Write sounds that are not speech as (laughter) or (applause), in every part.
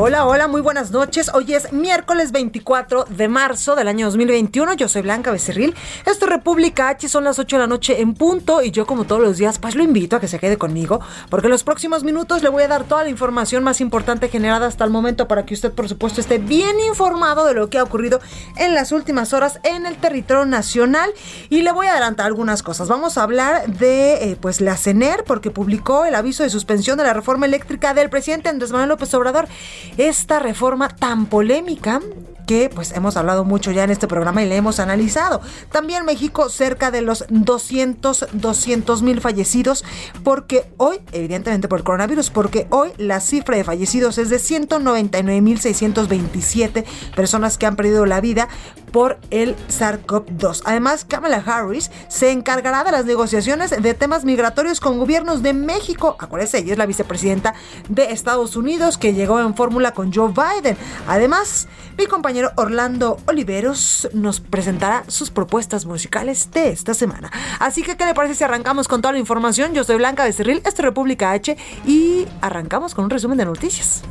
Hola, hola, muy buenas noches. Hoy es miércoles 24 de marzo del año 2021. Yo soy Blanca Becerril. Esto es República H, son las 8 de la noche en punto y yo como todos los días pues lo invito a que se quede conmigo porque en los próximos minutos le voy a dar toda la información más importante generada hasta el momento para que usted por supuesto esté bien informado de lo que ha ocurrido en las últimas horas en el territorio nacional y le voy a adelantar algunas cosas. Vamos a hablar de eh, pues la CENER porque publicó el aviso de suspensión de la reforma eléctrica del presidente Andrés Manuel López Obrador esta reforma tan polémica que pues hemos hablado mucho ya en este programa y le hemos analizado. También México cerca de los 200, 200 mil fallecidos porque hoy, evidentemente por el coronavirus, porque hoy la cifra de fallecidos es de 199 mil 627 personas que han perdido la vida por el SARS-CoV-2. Además, Kamala Harris se encargará de las negociaciones de temas migratorios con gobiernos de México. Acuérdense, ella es la vicepresidenta de Estados Unidos que llegó en fórmula con Joe Biden. Además, mi compañero Orlando Oliveros nos presentará sus propuestas musicales de esta semana. Así que, ¿qué le parece si arrancamos con toda la información? Yo soy Blanca Becerril, esto es República H y arrancamos con un resumen de noticias.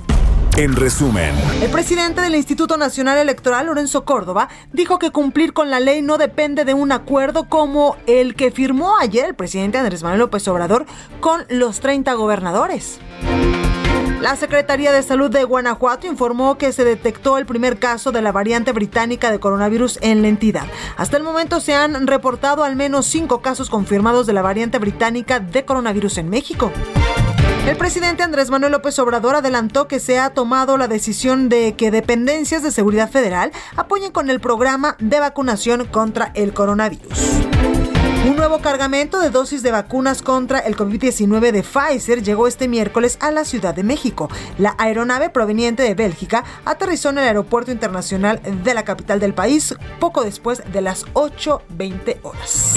En resumen, el presidente del Instituto Nacional Electoral, Lorenzo Córdoba, dijo que cumplir con la ley no depende de un acuerdo como el que firmó ayer el presidente Andrés Manuel López Obrador con los 30 gobernadores. La Secretaría de Salud de Guanajuato informó que se detectó el primer caso de la variante británica de coronavirus en la entidad. Hasta el momento se han reportado al menos cinco casos confirmados de la variante británica de coronavirus en México. El presidente Andrés Manuel López Obrador adelantó que se ha tomado la decisión de que dependencias de seguridad federal apoyen con el programa de vacunación contra el coronavirus. Un nuevo cargamento de dosis de vacunas contra el COVID-19 de Pfizer llegó este miércoles a la Ciudad de México. La aeronave proveniente de Bélgica aterrizó en el aeropuerto internacional de la capital del país poco después de las 8.20 horas.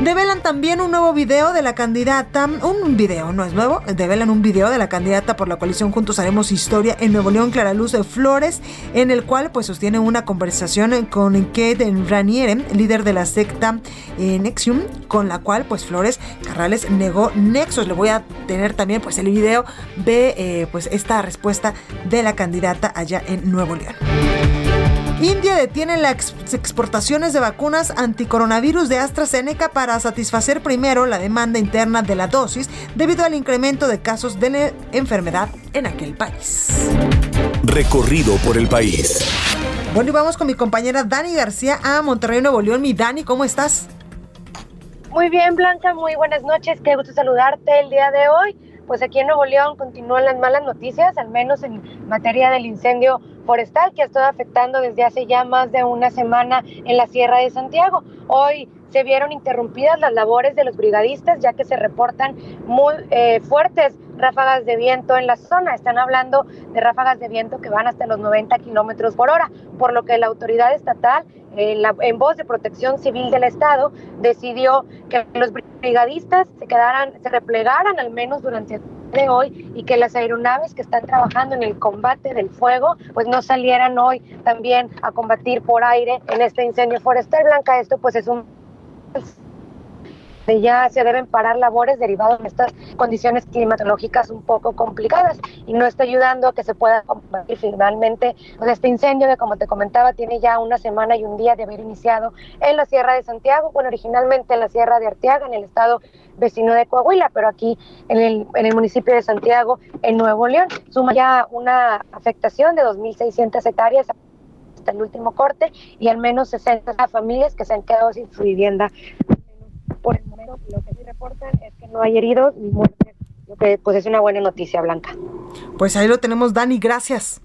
Develan también un nuevo video de la candidata, un video, no es nuevo, develan un video de la candidata por la coalición Juntos Haremos Historia en Nuevo León, Clara Luz de Flores, en el cual pues sostiene una conversación con Kate Raniere, líder de la secta eh, Nexium, con la cual pues Flores Carrales negó nexos. Le voy a tener también pues el video de eh, pues esta respuesta de la candidata allá en Nuevo León. India detiene las exportaciones de vacunas anticoronavirus de AstraZeneca para satisfacer primero la demanda interna de la dosis debido al incremento de casos de la enfermedad en aquel país. Recorrido por el país. Bueno, y vamos con mi compañera Dani García a Monterrey, Nuevo León. Mi Dani, ¿cómo estás? Muy bien, Blanca, muy buenas noches. Qué gusto saludarte el día de hoy. Pues aquí en Nuevo León continúan las malas noticias, al menos en materia del incendio forestal que ha estado afectando desde hace ya más de una semana en la Sierra de Santiago. Hoy se vieron interrumpidas las labores de los brigadistas ya que se reportan muy eh, fuertes ráfagas de viento en la zona. Están hablando de ráfagas de viento que van hasta los 90 kilómetros por hora, por lo que la autoridad estatal, eh, en voz de Protección Civil del Estado, decidió que los brigadistas se quedaran, se replegaran al menos durante de hoy y que las aeronaves que están trabajando en el combate del fuego pues no salieran hoy también a combatir por aire en este incendio forestal. Blanca esto pues es un ya se deben parar labores derivadas de estas condiciones climatológicas un poco complicadas y no está ayudando a que se pueda combatir finalmente pues este incendio que como te comentaba tiene ya una semana y un día de haber iniciado en la Sierra de Santiago, bueno originalmente en la Sierra de Arteaga, en el estado vecino de Coahuila, pero aquí en el, en el municipio de Santiago, en Nuevo León, suma ya una afectación de 2.600 hectáreas hasta el último corte y al menos 60 familias que se han quedado sin su vivienda por el momento lo que sí reportan es no hay heridos ni muertes, lo que pues es una buena noticia, Blanca. Pues ahí lo tenemos, Dani, gracias.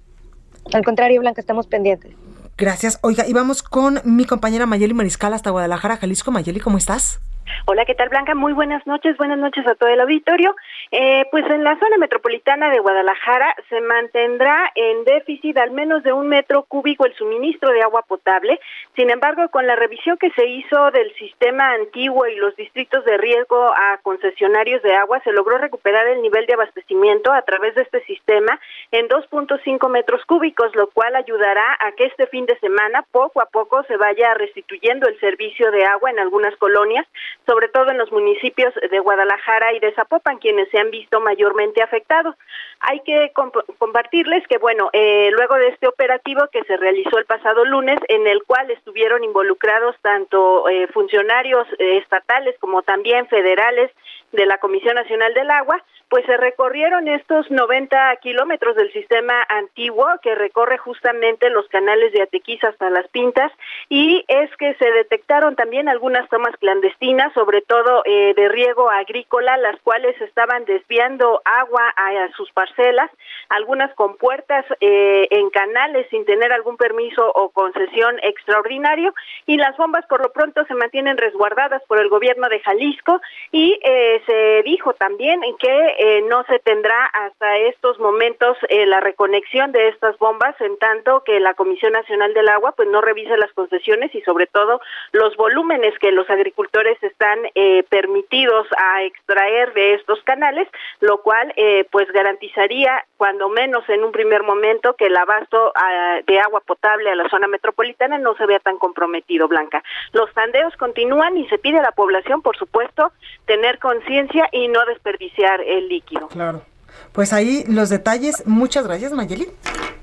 Al contrario, Blanca, estamos pendientes. Gracias. Oiga, y vamos con mi compañera Mayeli Mariscal hasta Guadalajara, Jalisco. Mayeli, ¿cómo estás? Hola, ¿qué tal Blanca? Muy buenas noches, buenas noches a todo el auditorio. Eh, pues en la zona metropolitana de Guadalajara se mantendrá en déficit al menos de un metro cúbico el suministro de agua potable. Sin embargo, con la revisión que se hizo del sistema antiguo y los distritos de riesgo a concesionarios de agua, se logró recuperar el nivel de abastecimiento a través de este sistema en 2.5 metros cúbicos, lo cual ayudará a que este fin de semana poco a poco se vaya restituyendo el servicio de agua en algunas colonias sobre todo en los municipios de Guadalajara y de Zapopan, quienes se han visto mayormente afectados. Hay que compartirles que, bueno, eh, luego de este operativo que se realizó el pasado lunes, en el cual estuvieron involucrados tanto eh, funcionarios eh, estatales como también federales de la Comisión Nacional del Agua, pues se recorrieron estos 90 kilómetros del sistema antiguo que recorre justamente los canales de Atequiz hasta Las Pintas y es que se detectaron también algunas tomas clandestinas, sobre todo eh, de riego agrícola, las cuales estaban desviando agua a, sus parcelas, algunas con puertas eh, en canales sin tener algún permiso o concesión extraordinario y las bombas por lo pronto se mantienen resguardadas por el gobierno de Jalisco y eh, se dijo también que eh, no se tendrá hasta estos momentos eh, la reconexión de estas bombas, en tanto que la Comisión Nacional del Agua pues no revisa las concesiones y sobre todo los volúmenes que los agricultores están eh, permitidos a extraer de estos canales, lo cual pues garantizaría cuando menos en un primer momento que el abasto ah, de agua potable a la zona metropolitana no se vea tan comprometido, Blanca. Los tandeos continúan y se pide a la población, por supuesto, tener conciencia y no desperdiciar el líquido. Claro. Pues ahí los detalles. Muchas gracias, Mayeli.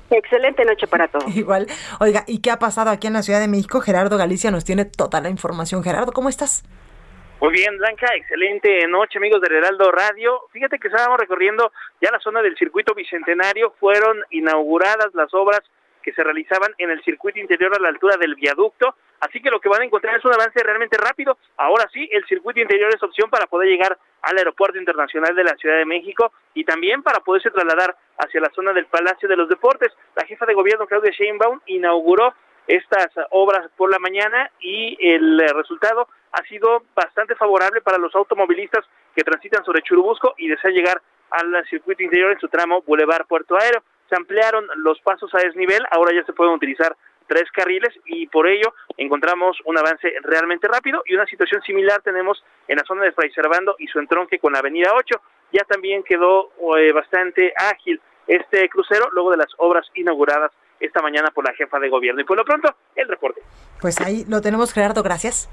Excelente noche para todos. (laughs) Igual. Oiga, ¿y qué ha pasado aquí en la Ciudad de México? Gerardo Galicia nos tiene toda la información. Gerardo, ¿cómo estás? Muy bien, Blanca, excelente noche, amigos del Heraldo Radio. Fíjate que estábamos recorriendo ya la zona del circuito bicentenario, fueron inauguradas las obras que se realizaban en el circuito interior a la altura del viaducto. Así que lo que van a encontrar es un avance realmente rápido. Ahora sí, el circuito interior es opción para poder llegar al Aeropuerto Internacional de la Ciudad de México y también para poderse trasladar hacia la zona del Palacio de los Deportes. La jefa de gobierno, Claudia Sheinbaum, inauguró estas obras por la mañana y el resultado ha sido bastante favorable para los automovilistas que transitan sobre Churubusco y desean llegar al circuito interior en su tramo Boulevard Puerto Aéreo se ampliaron los pasos a desnivel, ahora ya se pueden utilizar tres carriles y por ello encontramos un avance realmente rápido y una situación similar tenemos en la zona de Fray Servando y su entronque con la avenida 8. Ya también quedó eh, bastante ágil este crucero luego de las obras inauguradas esta mañana por la jefa de gobierno. Y por lo pronto, el reporte. Pues ahí lo tenemos, Gerardo, gracias.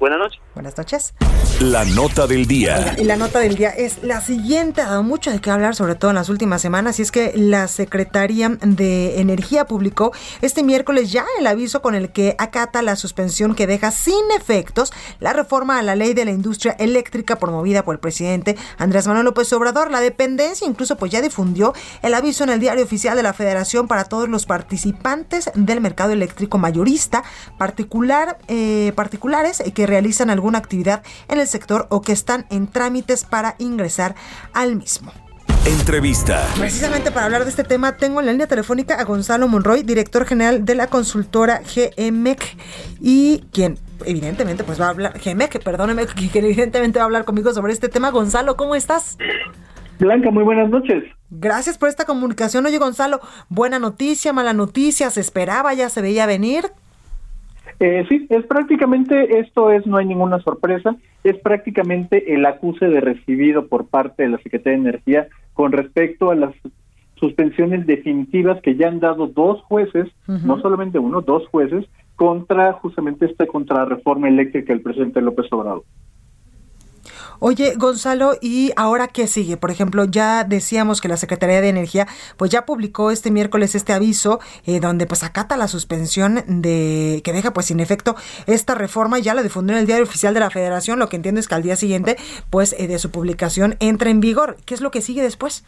Buenas noches. Buenas noches. La nota del día. y la nota del día es la siguiente. Ha dado mucho de qué hablar, sobre todo en las últimas semanas, y es que la Secretaría de Energía publicó este miércoles ya el aviso con el que acata la suspensión que deja sin efectos la reforma a la ley de la industria eléctrica promovida por el presidente Andrés Manuel López Obrador. La dependencia incluso pues ya difundió el aviso en el diario oficial de la Federación para todos los participantes del mercado eléctrico mayorista, particular, eh, particulares que realizan alguna actividad en el sector o que están en trámites para ingresar al mismo. Entrevista. Precisamente para hablar de este tema tengo en la línea telefónica a Gonzalo Monroy, director general de la consultora GMEC y quien evidentemente pues va a hablar, GMEC, perdóneme, (laughs) que evidentemente va a hablar conmigo sobre este tema. Gonzalo, ¿cómo estás? Blanca, muy buenas noches. Gracias por esta comunicación. Oye, Gonzalo, buena noticia, mala noticia, se esperaba, ya se veía venir. Eh, sí, es prácticamente, esto es, no hay ninguna sorpresa, es prácticamente el acuse de recibido por parte de la Secretaría de Energía con respecto a las suspensiones definitivas que ya han dado dos jueces, no solamente uno, dos jueces, contra justamente esta contrarreforma eléctrica del presidente López Obrador. Oye, Gonzalo, ¿y ahora qué sigue? Por ejemplo, ya decíamos que la Secretaría de Energía pues ya publicó este miércoles este aviso eh, donde pues acata la suspensión de que deja pues sin efecto esta reforma ya la difundió en el Diario Oficial de la Federación, lo que entiendo es que al día siguiente pues eh, de su publicación entra en vigor. ¿Qué es lo que sigue después?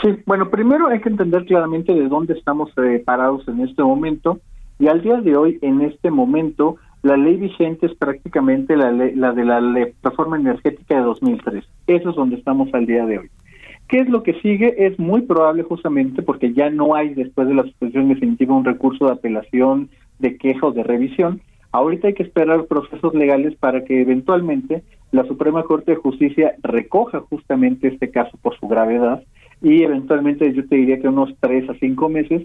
Sí, bueno, primero hay que entender claramente de dónde estamos eh, parados en este momento y al día de hoy, en este momento, La ley vigente es prácticamente la, la de la reforma energética de 2003. Eso es donde estamos al día de hoy. ¿Qué es lo que sigue? Es muy probable justamente porque ya no hay después de la suspensión definitiva un recurso de apelación, de queja o de revisión. Ahorita hay que esperar procesos legales para que eventualmente la Suprema Corte de Justicia recoja justamente este caso por su gravedad y eventualmente yo te diría que unos tres a cinco meses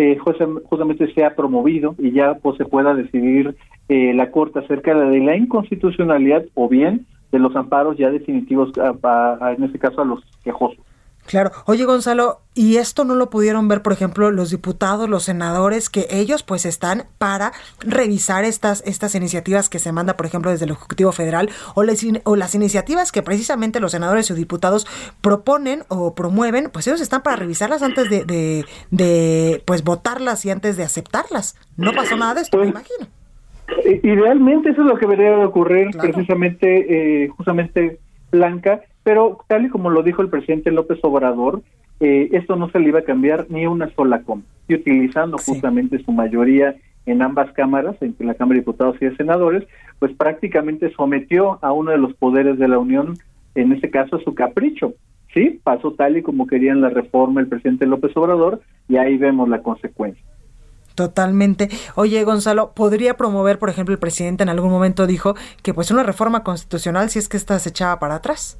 eh, justamente sea promovido y ya pues se pueda decidir eh, la Corte acerca de la inconstitucionalidad o bien de los amparos ya definitivos, en este caso a los quejosos. Claro. Oye, Gonzalo, ¿y esto no lo pudieron ver, por ejemplo, los diputados, los senadores, que ellos pues están para revisar estas, estas iniciativas que se manda, por ejemplo, desde el Ejecutivo Federal o, o las iniciativas que precisamente los senadores y diputados proponen o promueven, pues ellos están para revisarlas antes de, de, de pues votarlas y antes de aceptarlas. No pasó nada de esto, me pues, imagino. Idealmente eso es lo que debería ocurrir precisamente, eh, justamente Blanca, pero tal y como lo dijo el presidente López Obrador, eh, esto no se le iba a cambiar ni una sola coma. Y utilizando justamente su mayoría en ambas cámaras, en la Cámara de Diputados y de Senadores, pues prácticamente sometió a uno de los poderes de la Unión, en este caso a su capricho. Sí, pasó tal y como querían la reforma el presidente López Obrador, y ahí vemos la consecuencia. Totalmente. Oye, Gonzalo, ¿podría promover, por ejemplo, el presidente en algún momento dijo que pues una reforma constitucional si es que esta se echaba para atrás?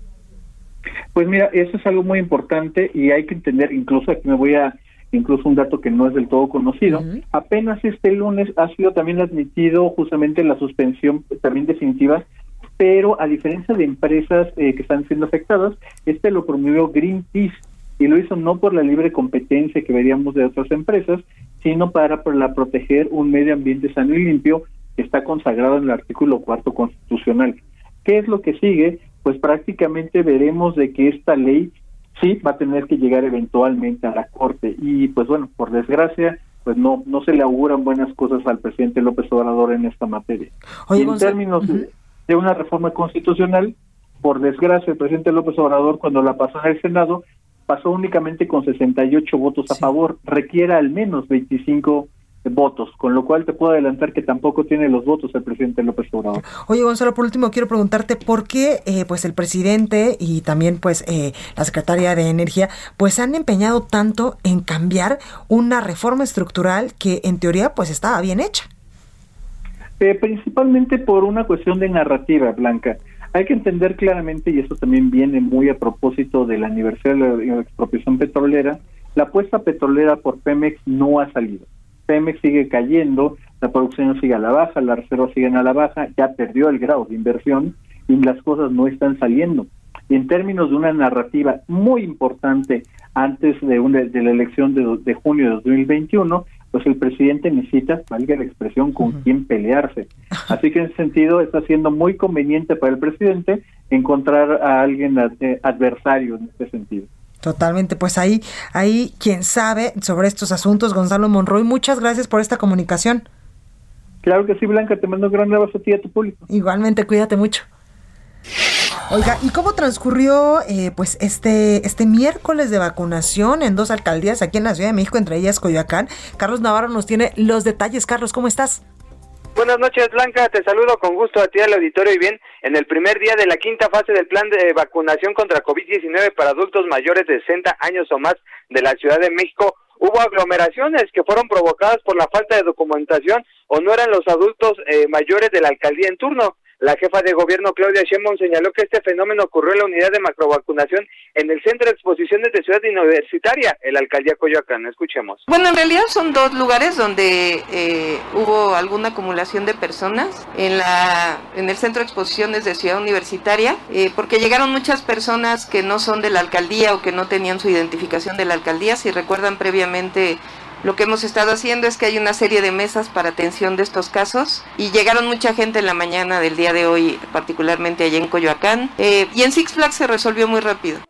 Pues mira, eso es algo muy importante y hay que entender, incluso aquí me voy a, incluso un dato que no es del todo conocido, apenas este lunes ha sido también admitido justamente la suspensión también definitiva, pero a diferencia de empresas eh, que están siendo afectadas, este lo promovió Greenpeace y lo hizo no por la libre competencia que veríamos de otras empresas, sino para, para proteger un medio ambiente sano y limpio que está consagrado en el artículo cuarto constitucional. ¿Qué es lo que sigue? Pues prácticamente veremos de que esta ley sí va a tener que llegar eventualmente a la Corte. Y pues bueno, por desgracia, pues no no se le auguran buenas cosas al presidente López Obrador en esta materia. y en términos de una reforma constitucional, por desgracia, el presidente López Obrador cuando la pasó en el Senado pasó únicamente con 68 votos a favor, requiere al menos 25 votos, con lo cual te puedo adelantar que tampoco tiene los votos el presidente López Obrador. Oye Gonzalo, por último quiero preguntarte por qué eh, pues el presidente y también pues eh, la secretaria de Energía pues han empeñado tanto en cambiar una reforma estructural que en teoría pues estaba bien hecha. Eh, principalmente por una cuestión de narrativa, Blanca. Hay que entender claramente, y eso también viene muy a propósito del aniversario de la expropiación petrolera, la apuesta petrolera por Pemex no ha salido. Pemex sigue cayendo, la producción sigue a la baja, las reservas siguen a la baja, ya perdió el grado de inversión y las cosas no están saliendo. Y en términos de una narrativa muy importante antes de, una, de la elección de, de junio de 2021, pues el presidente necesita, valga la expresión, con quién pelearse. Así que en ese sentido está siendo muy conveniente para el presidente encontrar a alguien eh, adversario en este sentido. Totalmente, pues ahí, ahí quien sabe sobre estos asuntos, Gonzalo Monroy, muchas gracias por esta comunicación. Claro que sí, Blanca, te mando un gran abrazo a ti y a tu público. Igualmente, cuídate mucho. Oiga, ¿y cómo transcurrió eh, pues este, este miércoles de vacunación en dos alcaldías aquí en la Ciudad de México, entre ellas Coyoacán? Carlos Navarro nos tiene los detalles. Carlos, ¿cómo estás? Buenas noches, Blanca. Te saludo con gusto a ti al auditorio y bien. En el primer día de la quinta fase del plan de vacunación contra COVID-19 para adultos mayores de 60 años o más de la Ciudad de México, hubo aglomeraciones que fueron provocadas por la falta de documentación o no eran los adultos eh, mayores de la alcaldía en turno. La jefa de gobierno Claudia Sheinbaum señaló que este fenómeno ocurrió en la unidad de macrovacunación en el Centro de Exposiciones de Ciudad Universitaria, el Alcaldía Coyoacán. Escuchemos. Bueno, en realidad son dos lugares donde eh, hubo alguna acumulación de personas en la en el Centro de Exposiciones de Ciudad Universitaria, eh, porque llegaron muchas personas que no son de la alcaldía o que no tenían su identificación de la alcaldía. Si recuerdan previamente lo que hemos estado haciendo es que hay una serie de mesas para atención de estos casos y llegaron mucha gente en la mañana del día de hoy, particularmente allá en Coyoacán, eh, y en Six Flags se resolvió muy rápido.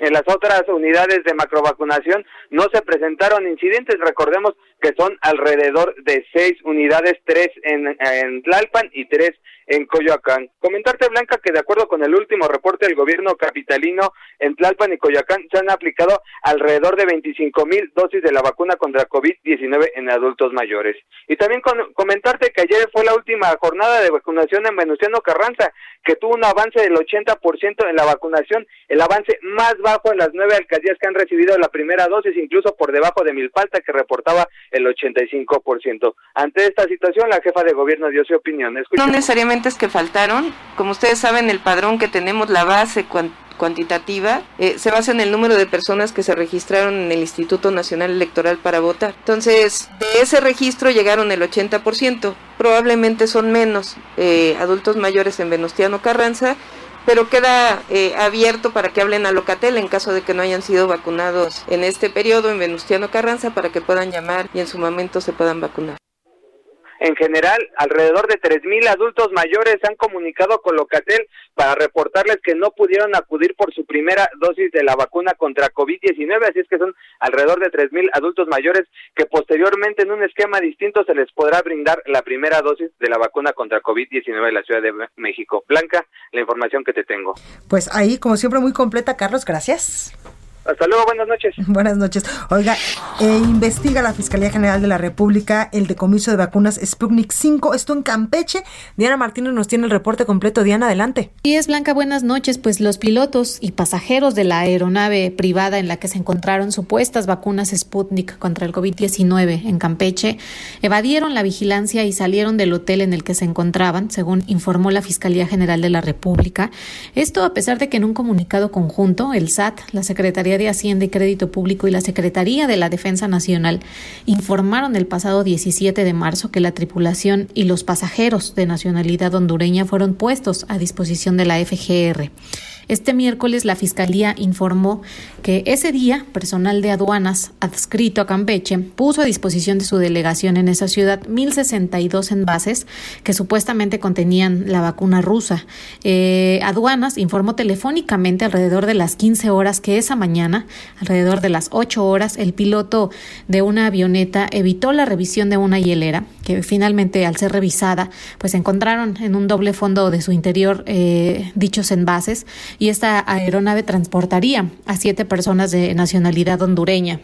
En las otras unidades de macrovacunación no se presentaron incidentes. Recordemos que son alrededor de seis unidades, tres en, en Tlalpan y tres en Coyoacán. Comentarte, Blanca, que de acuerdo con el último reporte del gobierno capitalino, en Tlalpan y Coyoacán se han aplicado alrededor de 25 mil dosis de la vacuna contra COVID-19 en adultos mayores. Y también comentarte que ayer fue la última jornada de vacunación en Venustiano Carranza, que tuvo un avance del 80% en la vacunación, el avance más bajo en las nueve alcaldías que han recibido la primera dosis, incluso por debajo de Milpalta, que reportaba el 85%. Ante esta situación, la jefa de gobierno dio su opinión. No necesariamente es que faltaron. Como ustedes saben, el padrón que tenemos, la base cuantitativa, eh, se basa en el número de personas que se registraron en el Instituto Nacional Electoral para votar. Entonces, de ese registro llegaron el 80%. Probablemente son menos eh, adultos mayores en Venustiano Carranza pero queda eh, abierto para que hablen a Locatel en caso de que no hayan sido vacunados en este periodo en Venustiano Carranza para que puedan llamar y en su momento se puedan vacunar. En general, alrededor de 3.000 adultos mayores han comunicado con Locatel para reportarles que no pudieron acudir por su primera dosis de la vacuna contra COVID-19, así es que son alrededor de 3.000 adultos mayores que posteriormente en un esquema distinto se les podrá brindar la primera dosis de la vacuna contra COVID-19 en la Ciudad de México. Blanca, la información que te tengo. Pues ahí, como siempre, muy completa, Carlos, gracias. Hasta luego, buenas noches. (laughs) Buenas noches. Oiga, eh, investiga la Fiscalía General de la República el decomiso de vacunas Sputnik 5, esto en Campeche. Diana Martínez nos tiene el reporte completo. Diana, adelante. Y es Blanca, buenas noches. Pues los pilotos y pasajeros de la aeronave privada en la que se encontraron supuestas vacunas Sputnik contra el COVID-19 en Campeche evadieron la vigilancia y salieron del hotel en el que se encontraban, según informó la Fiscalía General de la República. Esto a pesar de que en un comunicado conjunto, el SAT, la Secretaría de Hacienda y Crédito Público y la Secretaría de la Defensa Nacional informaron el pasado 17 de marzo que la tripulación y los pasajeros de nacionalidad hondureña fueron puestos a disposición de la FGR. Este miércoles la Fiscalía informó que ese día personal de aduanas adscrito a Campeche puso a disposición de su delegación en esa ciudad 1.062 envases que supuestamente contenían la vacuna rusa. Eh, aduanas informó telefónicamente alrededor de las 15 horas que esa mañana, alrededor de las 8 horas, el piloto de una avioneta evitó la revisión de una hielera que finalmente al ser revisada pues encontraron en un doble fondo de su interior eh, dichos envases y esta aeronave transportaría a siete personas de nacionalidad hondureña.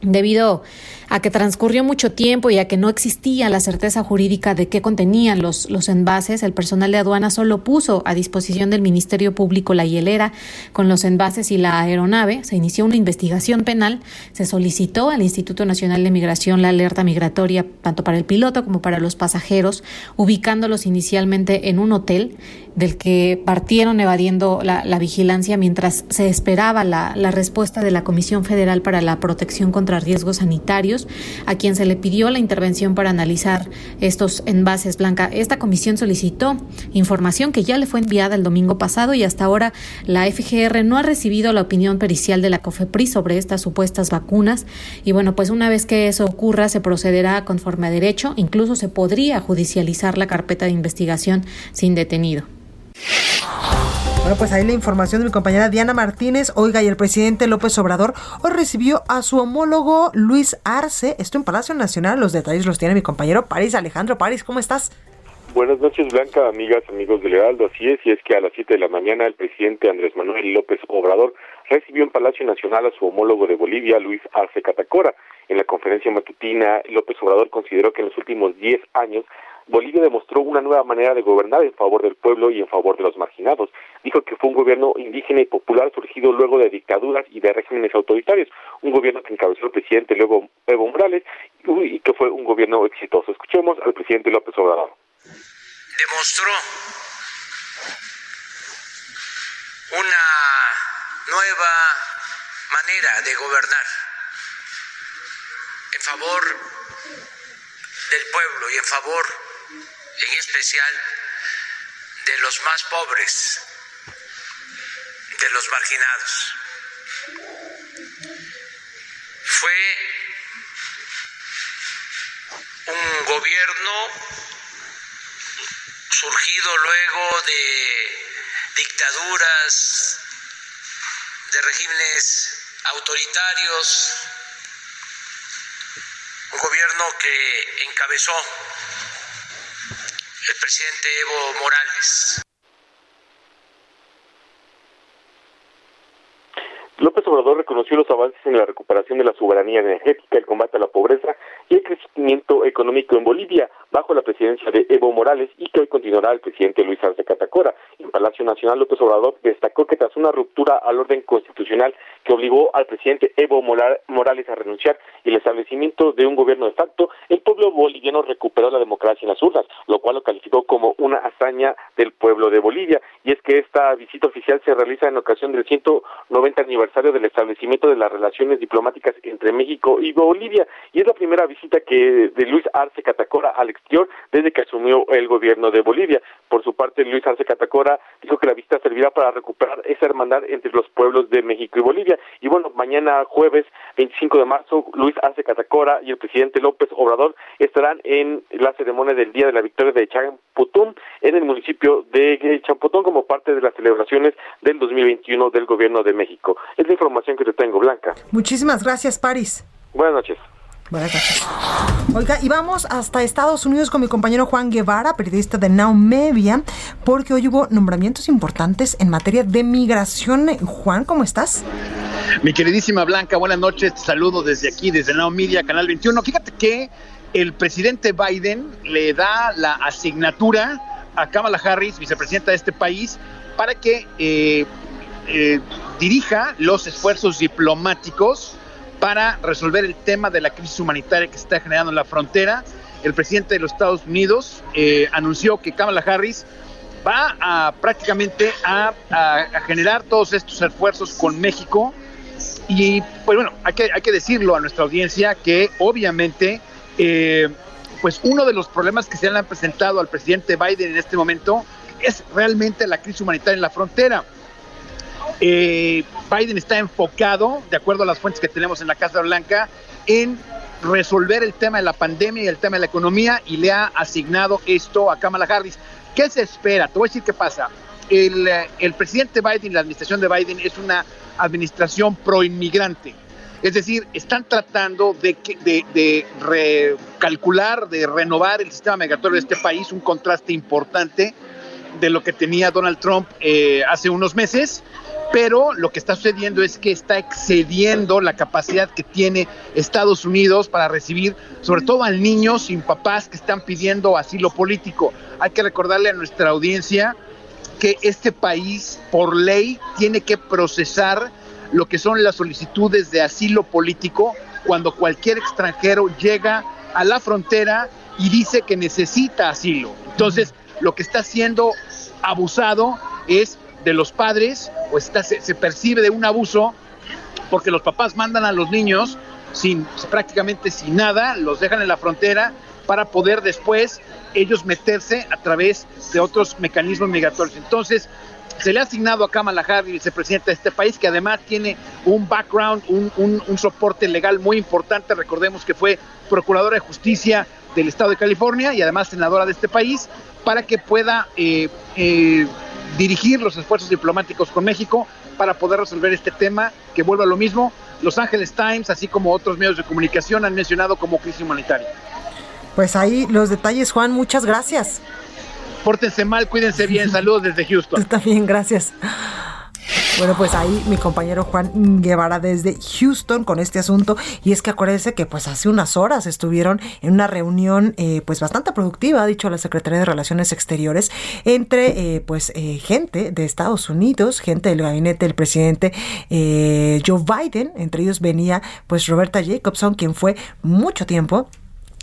Debido a que transcurrió mucho tiempo y a que no existía la certeza jurídica de qué contenían los, los envases, el personal de aduana solo puso a disposición del Ministerio Público la hielera con los envases y la aeronave. Se inició una investigación penal, se solicitó al Instituto Nacional de Migración la alerta migratoria tanto para el piloto como para los pasajeros, ubicándolos inicialmente en un hotel del que partieron evadiendo la, vigilancia mientras se esperaba la, la respuesta de la Comisión Federal para la Protección contra Riesgos Sanitarios, a quien se le pidió la intervención para analizar estos envases Blanca. Esta comisión solicitó información que ya le fue enviada el domingo pasado y hasta ahora la FGR no ha recibido la opinión pericial de la COFEPRIS sobre estas supuestas vacunas. Y bueno, pues una vez que eso ocurra, se procederá conforme a derecho. Incluso se podría judicializar la carpeta de investigación sin detenido. Bueno, pues ahí la información de mi compañera Diana Martínez. Oiga, y el presidente López Obrador hoy recibió a su homólogo Luis Arce. Esto en Palacio Nacional. Los detalles los tiene mi compañero París Alejandro. París, ¿cómo estás? Buenas noches, Blanca, amigas, amigos de Lealdo. Así es, y es que a las 7 de la mañana el presidente Andrés Manuel López Obrador recibió en Palacio Nacional a su homólogo de Bolivia, Luis Arce Catacora. En la conferencia matutina, López Obrador consideró que en los últimos 10 años Bolivia demostró una nueva manera de gobernar en favor del pueblo y en favor de los marginados. Dijo que fue un gobierno indígena y popular surgido luego de dictaduras y de regímenes autoritarios, un gobierno que encabezó el presidente luego Evo Morales y que fue un gobierno exitoso. Escuchemos al presidente López Obrador. Demostró una nueva manera de gobernar en favor del pueblo y en favor en especial de los más pobres, de los marginados. Fue un gobierno surgido luego de dictaduras, de regímenes autoritarios, un gobierno que encabezó presidente Evo Morales. López Obrador reconoció los avances en la recuperación de la soberanía energética, el combate a la pobreza y el crecimiento económico en Bolivia bajo la presidencia de Evo Morales y que hoy continuará el presidente Luis Arce Catacora. En Palacio Nacional, López Obrador destacó que tras una ruptura al orden constitucional que obligó al presidente Evo Morales a renunciar y el establecimiento de un gobierno de facto, el pueblo boliviano recuperó la democracia en las urnas, lo cual lo calificó como una hazaña del pueblo de Bolivia. Y es que esta visita oficial se realiza en ocasión del 190 aniversario del establecimiento de las relaciones diplomáticas entre México y Bolivia y es la primera visita que de Luis Arce Catacora al exterior desde que asumió el gobierno de Bolivia. Por su parte, Luis Arce Catacora dijo que la visita servirá para recuperar esa hermandad entre los pueblos de México y Bolivia. Y bueno, mañana jueves 25 de marzo, Luis Arce Catacora y el presidente López Obrador estarán en la ceremonia del Día de la Victoria de Champotón en el municipio de Champotón como parte de las celebraciones del 2021 del gobierno de México. Es la información que te tengo, Blanca. Muchísimas gracias, Paris. Buenas noches. Buenas noches. Oiga, y vamos hasta Estados Unidos con mi compañero Juan Guevara, periodista de Now Media, porque hoy hubo nombramientos importantes en materia de migración. Juan, ¿cómo estás? Mi queridísima Blanca, buenas noches. Te saludo desde aquí, desde Now Media, Canal 21. Fíjate que el presidente Biden le da la asignatura a Kamala Harris, vicepresidenta de este país, para que eh, eh, dirija los esfuerzos diplomáticos para resolver el tema de la crisis humanitaria que se está generando en la frontera. El presidente de los Estados Unidos eh, anunció que Kamala Harris va a prácticamente a, generar todos estos esfuerzos con México. Y pues bueno, hay que, hay que decirlo a nuestra audiencia que obviamente eh, pues uno de los problemas que se le han presentado al presidente Biden en este momento es realmente la crisis humanitaria en la frontera. Eh, Biden está enfocado, de acuerdo a las fuentes que tenemos en la Casa Blanca, en resolver el tema de la pandemia y el tema de la economía y le ha asignado esto a Kamala Harris. ¿Qué se espera? Te voy a decir qué pasa. El, eh, presidente Biden, la administración de Biden es una administración pro-inmigrante. Es decir, están tratando de, de, recalcular, de renovar el sistema migratorio de este país, un contraste importante de lo que tenía Donald Trump eh, hace unos meses pero lo que está sucediendo es que está excediendo la capacidad que tiene Estados Unidos para recibir, sobre todo a niños sin papás que están pidiendo asilo político. Hay que recordarle a nuestra audiencia que este país, por ley, tiene que procesar lo que son las solicitudes de asilo político cuando cualquier extranjero llega a la frontera y dice que necesita asilo. Entonces, lo que está siendo abusado es de los padres o está, se, percibe de un abuso porque los papás mandan a los niños sin prácticamente sin nada, los dejan en la frontera para poder después ellos meterse a través de otros mecanismos migratorios. Entonces, se le ha asignado a Kamala Harris, vicepresidenta de este país, que además tiene un background, un, un, soporte legal muy importante. Recordemos que fue procuradora de justicia del estado de California y además senadora de este país, para que pueda eh, eh, dirigir los esfuerzos diplomáticos con México para poder resolver este tema, que vuelva a lo mismo. Los Angeles Times, así como otros medios de comunicación, han mencionado como crisis humanitaria. Pues ahí los detalles, Juan, muchas gracias. Pórtense mal, cuídense bien, (laughs) saludos desde Houston. Está bien, gracias. Bueno, pues ahí mi compañero Juan Guevara desde Houston con este asunto. Y es que acuérdense que pues hace unas horas estuvieron en una reunión eh, pues bastante productiva, ha dicho la Secretaría de Relaciones Exteriores, entre eh, pues eh, gente de Estados Unidos, gente del gabinete del presidente Joe Biden. Entre ellos venía pues Roberta Jacobson, quien fue mucho tiempo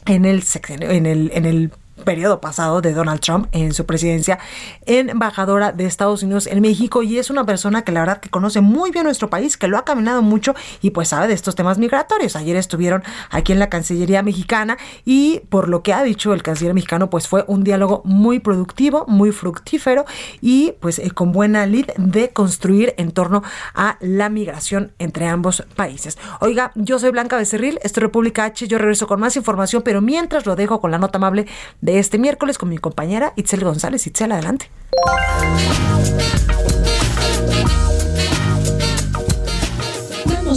en el, en el, en el periodo pasado de Donald Trump en su presidencia, embajadora de Estados Unidos en México y es una persona que la verdad que conoce muy bien nuestro país, que lo ha caminado mucho y pues sabe de estos temas migratorios. Ayer estuvieron aquí en la Cancillería mexicana y por lo que ha dicho el canciller mexicano pues fue un diálogo muy productivo, muy fructífero y pues eh, con buena lid de construir en torno a la migración entre ambos países. Oiga, yo soy Blanca Becerril, esto es República H, yo regreso con más información, pero mientras lo dejo con la nota amable de este miércoles con mi compañera Itzel González. Itzel, adelante.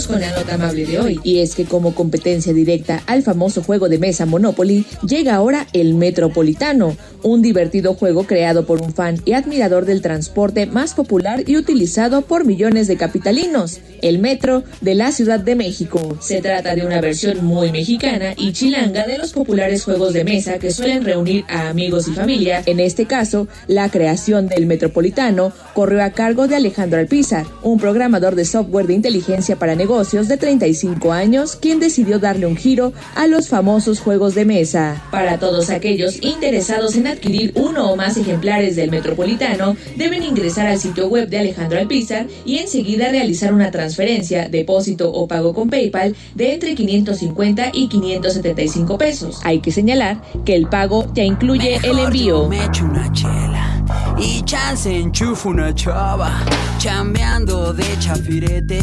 Con la nota amable de hoy, y es que como competencia directa al famoso juego de mesa Monopoly, llega ahora el Metropolitano, un divertido juego creado por un fan y admirador del transporte más popular y utilizado por millones de capitalinos, el Metro de la Ciudad de México. Se trata de una versión muy mexicana y chilanga de los populares juegos de mesa que suelen reunir a amigos y familia. En este caso, la creación del Metropolitano corrió a cargo de Alejandro Alpizar, un programador de software de inteligencia para negocios de 35 años, quien decidió darle un giro a los famosos juegos de mesa. Para todos aquellos interesados en adquirir uno o más ejemplares del Metropolitano, deben ingresar al sitio web de Alejandro Alpizar y enseguida realizar una transferencia, depósito o pago con PayPal de entre 550 y 575 pesos. Hay que señalar que el pago ya incluye el envío. Me echo una chela y chance enchufo una chava, chambeando de chafirete.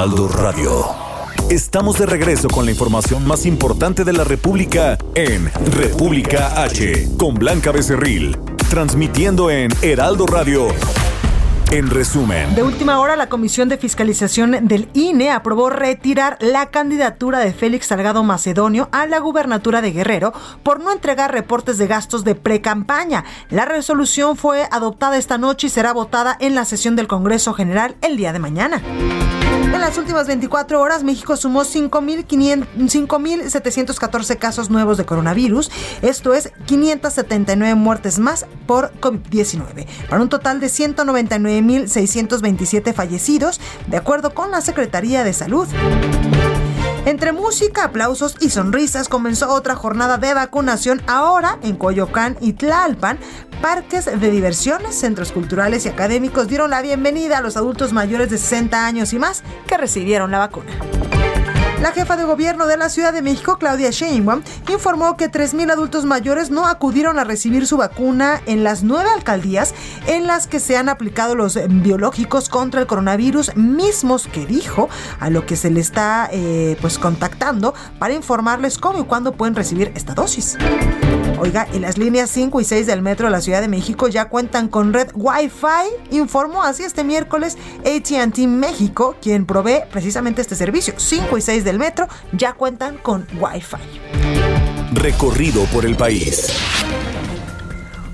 Heraldo Radio. Estamos de regreso con la información más importante de la República en República H, con Blanca Becerril, transmitiendo en Heraldo Radio. En resumen, De última hora, la Comisión de Fiscalización del INE aprobó retirar la candidatura de Félix Salgado Macedonio a la gubernatura de Guerrero por no entregar reportes de gastos de precampaña. La resolución fue adoptada esta noche y será votada en la sesión del Congreso General el día de mañana. En las últimas 24 horas, México sumó 5.500 5.714 casos nuevos de coronavirus. Esto es 579 muertes más por COVID-19, para un total de 199.627 fallecidos, de acuerdo con la Secretaría de Salud. Entre música, aplausos y sonrisas comenzó otra jornada de vacunación ahora en Coyoacán y Tlalpan. Parques de diversiones, centros culturales y académicos dieron la bienvenida a los adultos mayores de 60 años y más que recibieron la vacuna. La jefa de gobierno de la Ciudad de México, Claudia Sheinbaum, informó que 3.000 adultos mayores no acudieron a recibir su vacuna en las nueve alcaldías en las que se han aplicado los biológicos contra el coronavirus mismos que dijo a lo que se le está eh, pues contactando para informarles cómo y cuándo pueden recibir esta dosis. Oiga, y las líneas 5 y 6 del metro de la Ciudad de México ya cuentan con red Wi-Fi, informó así este miércoles ATT México, quien provee precisamente este servicio. 5 y 6 del metro ya cuentan con Wi-Fi. recorrido por el país.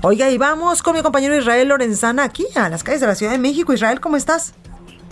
Oiga, y vamos con mi compañero Israel Lorenzana aquí a las calles de la Ciudad de México. Israel, ¿cómo estás?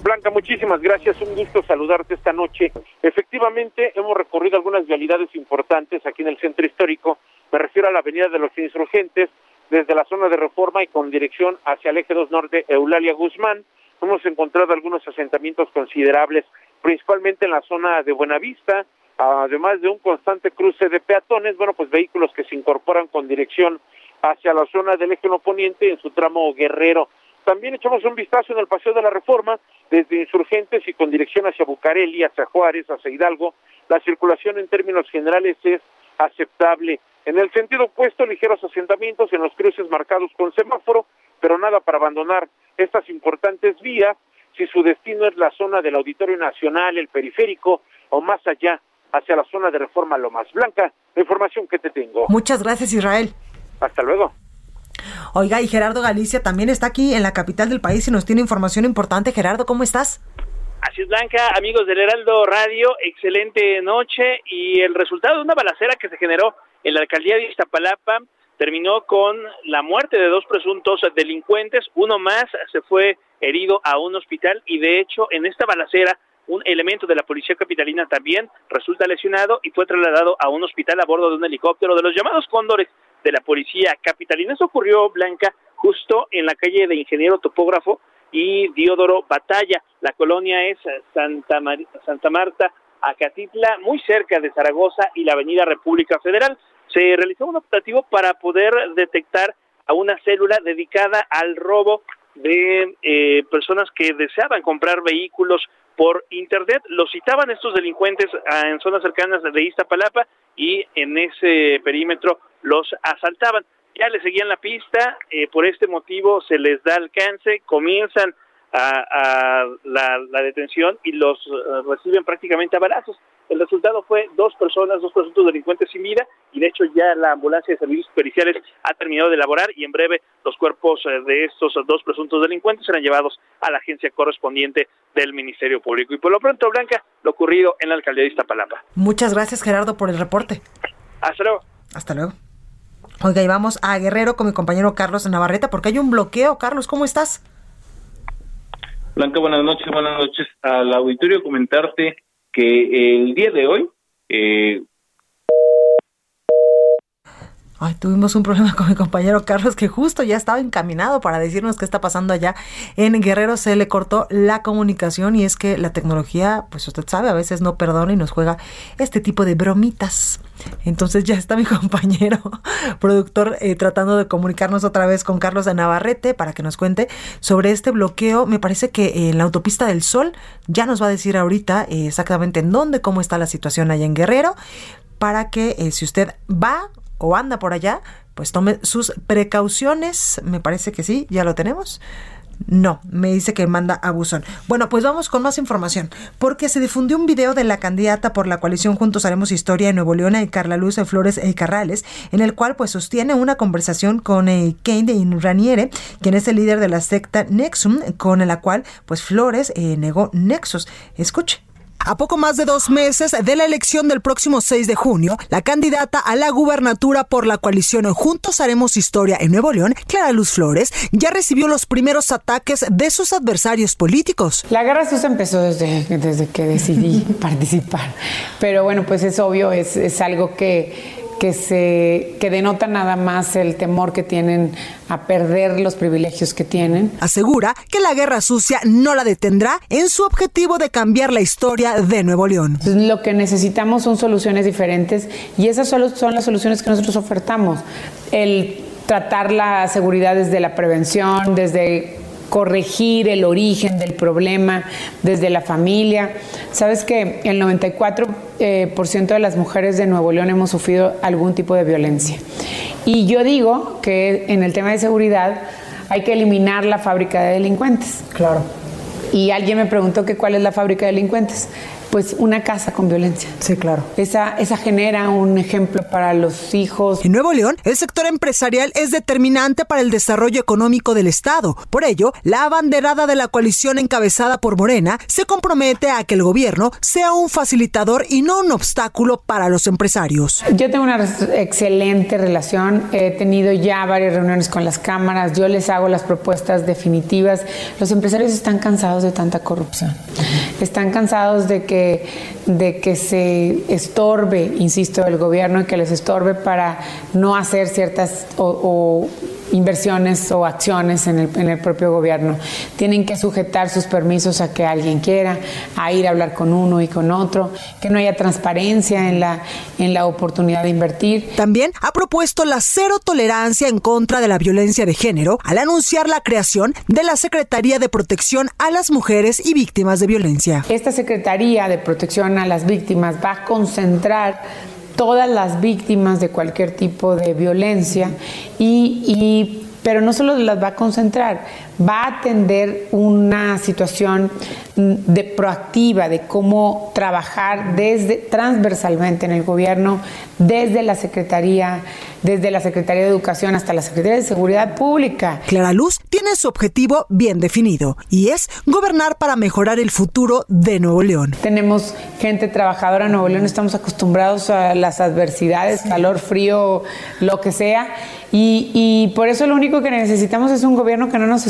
Blanca, muchísimas gracias. Un gusto saludarte esta noche. Efectivamente, hemos recorrido algunas vialidades importantes aquí en el centro histórico. Me refiero a la Avenida de los Insurgentes, desde la zona de Reforma y con dirección hacia el eje 2 Norte, Eulalia Guzmán. Hemos encontrado algunos asentamientos considerables, principalmente en la zona de Buenavista, además de un constante cruce de peatones, bueno, pues vehículos que se incorporan con dirección hacia la zona del eje no poniente en su tramo guerrero. También echamos un vistazo en el Paseo de la Reforma, desde Insurgentes y con dirección hacia Bucareli, hacia Juárez, hacia Hidalgo. La circulación en términos generales es aceptable. En el sentido opuesto, ligeros asentamientos en los cruces marcados con semáforo, pero nada para abandonar estas importantes vías si su destino es la zona del Auditorio Nacional, el periférico o más allá, hacia la zona de Reforma Lomas Blanca. La información que te tengo. Muchas gracias, Israel. Hasta luego. Oiga, y Gerardo Galicia también está aquí en la capital del país y nos tiene información importante. Gerardo, ¿cómo estás? Así es, Blanca, amigos del Heraldo Radio, excelente noche y el resultado de una balacera que se generó en la alcaldía de Iztapalapa terminó con la muerte de dos presuntos delincuentes, uno más se fue herido a un hospital y de hecho en esta balacera un elemento de la policía capitalina también resulta lesionado y fue trasladado a un hospital a bordo de un helicóptero de los llamados cóndores de la policía capitalina. Eso ocurrió, Blanca, justo en la calle de Ingeniero Topógrafo y Diodoro Batalla. La colonia es Santa, Mar Santa Marta, Acatitla, muy cerca de Zaragoza y la Avenida República Federal. Se realizó un operativo para poder detectar a una célula dedicada al robo de eh, personas que deseaban comprar vehículos por internet. Los citaban estos delincuentes ah, en zonas cercanas de Iztapalapa y en ese perímetro los asaltaban. Ya le seguían la pista, eh, por este motivo se les da alcance, comienzan a, la, detención y los eh, reciben prácticamente a balazos. El resultado fue dos personas, dos presuntos delincuentes sin vida y de hecho ya la ambulancia de servicios periciales ha terminado de elaborar y en breve los cuerpos eh, de estos dos presuntos delincuentes serán llevados a la agencia correspondiente del Ministerio Público. Y por lo pronto, Blanca, lo ocurrido en la alcaldía de Iztapalapa. Muchas gracias Gerardo por el reporte. Hasta luego. Hasta luego. Oiga, y vamos a Guerrero con mi compañero Carlos Navarrete porque hay un bloqueo. Carlos, ¿cómo estás? Blanca, buenas noches, buenas noches. Al auditorio comentarte que el día de hoy eh, Ay, tuvimos un problema con mi compañero Carlos que justo ya estaba encaminado para decirnos qué está pasando allá en Guerrero. Se le cortó la comunicación y es que la tecnología, pues usted sabe, a veces no perdona y nos juega este tipo de bromitas. Entonces ya está mi (laughs) compañero productor eh, tratando de comunicarnos otra vez con Carlos de Navarrete para que nos cuente sobre este bloqueo. Me parece que en la autopista del Sol ya nos va a decir ahorita eh, exactamente en dónde, cómo está la situación allá en Guerrero para que eh, si usted va o anda por allá, pues tome sus precauciones. Me parece que sí, ya lo tenemos. No, me dice que manda a buzón. Bueno, pues vamos con más información, porque se difundió un video de la candidata por la coalición Juntos Haremos Historia en Nuevo León, y Carla Luz de Flores y Carrales, en el cual pues sostiene una conversación con eh, Kane Raniere, quien es el líder de la secta Nexum, con la cual pues Flores eh, negó nexos. Escuche. A poco más de dos meses de la elección del próximo 6 de junio, la candidata a la gubernatura por la coalición Juntos Haremos Historia en Nuevo León, Clara Luz Flores, ya recibió los primeros ataques de sus adversarios políticos. La guerra sucia empezó desde, desde que decidí (laughs) participar, pero bueno, pues es obvio, es, es algo que que, se, que denota nada más el temor que tienen a perder los privilegios que tienen. Asegura que la guerra sucia no la detendrá en su objetivo de cambiar la historia de Nuevo León. Lo que necesitamos son soluciones diferentes y esas solo son las soluciones que nosotros ofertamos. El tratar la seguridad desde la prevención, desde corregir el origen del problema desde la familia. Sabes que el 94% eh, de las mujeres de Nuevo León hemos sufrido algún tipo de violencia. Y yo digo que en el tema de seguridad hay que eliminar la fábrica de delincuentes. Claro. Y alguien me preguntó que cuál es la fábrica de delincuentes pues una casa con violencia. Sí, claro. Esa, esa genera un ejemplo para los hijos. En Nuevo León, el sector empresarial es determinante para el desarrollo económico del Estado. Por ello, la abanderada de la coalición encabezada por Morena se compromete a que el gobierno sea un facilitador y no un obstáculo para los empresarios. Yo tengo una excelente relación. He tenido ya varias reuniones con las cámaras. Yo les hago las propuestas definitivas. Los empresarios están cansados de tanta corrupción. Están cansados de que de que se estorbe, insisto, el gobierno y que les estorbe para no hacer ciertas o inversiones o acciones en el, en el propio gobierno. Tienen que sujetar sus permisos a que alguien quiera, a ir a hablar con uno y con otro, que no haya transparencia en la, en la oportunidad de invertir. También ha propuesto la cero tolerancia en contra de la violencia de género al anunciar la creación de la Secretaría de Protección a las Mujeres y Víctimas de Violencia. Esta Secretaría de Protección a las Víctimas va a concentrar todas las víctimas de cualquier tipo de violencia y, pero no solo las va a concentrar, va a atender una situación de proactiva de cómo trabajar desde transversalmente en el gobierno, desde la Secretaría, desde la Secretaría de Educación hasta la Secretaría de Seguridad Pública. Clara Luz tiene su objetivo bien definido y es gobernar para mejorar el futuro de Nuevo León. Tenemos gente trabajadora en Nuevo León, estamos acostumbrados a las adversidades, calor, frío, lo que sea, y, y por eso lo único que necesitamos es un gobierno que no nos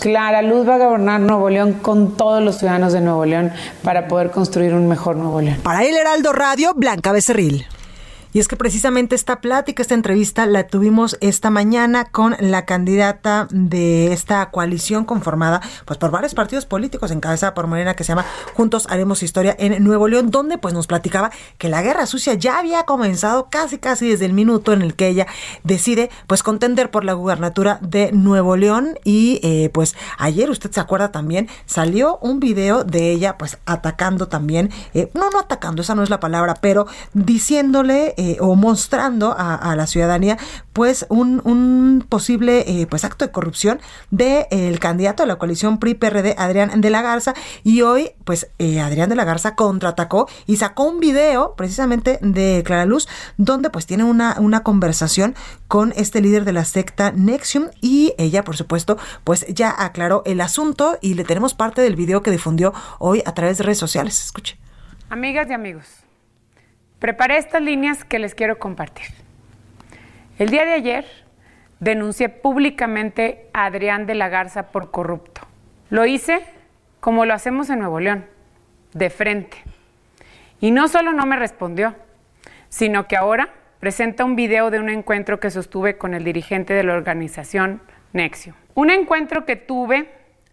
Clara Luz va a gobernar Nuevo León con todos los ciudadanos de Nuevo León para poder construir un mejor Nuevo León. Para el Heraldo Radio, Blanca Becerril. Y es que precisamente esta plática, esta entrevista la tuvimos esta mañana con la candidata de esta coalición conformada pues por varios partidos políticos encabezada por Morena que se llama Juntos Haremos Historia en Nuevo León, donde pues nos platicaba que la guerra sucia ya había comenzado casi casi desde el minuto en el que ella decide pues contender por la gubernatura de Nuevo León. Y eh, pues ayer usted se acuerda también salió un video de ella pues atacando también, eh, no, no atacando, esa no es la palabra, pero diciéndole eh, o mostrando a, la ciudadanía pues un, posible eh, pues acto de corrupción del el candidato de la coalición PRI-PRD, Adrián de la Garza, y hoy pues eh, Adrián de la Garza contraatacó y sacó un video precisamente de Clara Luz donde pues tiene una, una conversación con este líder de la secta Nexium y ella por supuesto pues ya aclaró el asunto y le tenemos parte del video que difundió hoy a través de redes sociales. Escuche. Amigas y amigos, preparé estas líneas que les quiero compartir. El día de ayer denuncié públicamente a Adrián de la Garza por corrupto. Lo hice como lo hacemos en Nuevo León, de frente. Y no solo no me respondió, sino que ahora presenta un video de un encuentro que sostuve con el dirigente de la organización Nexio. Un encuentro que tuve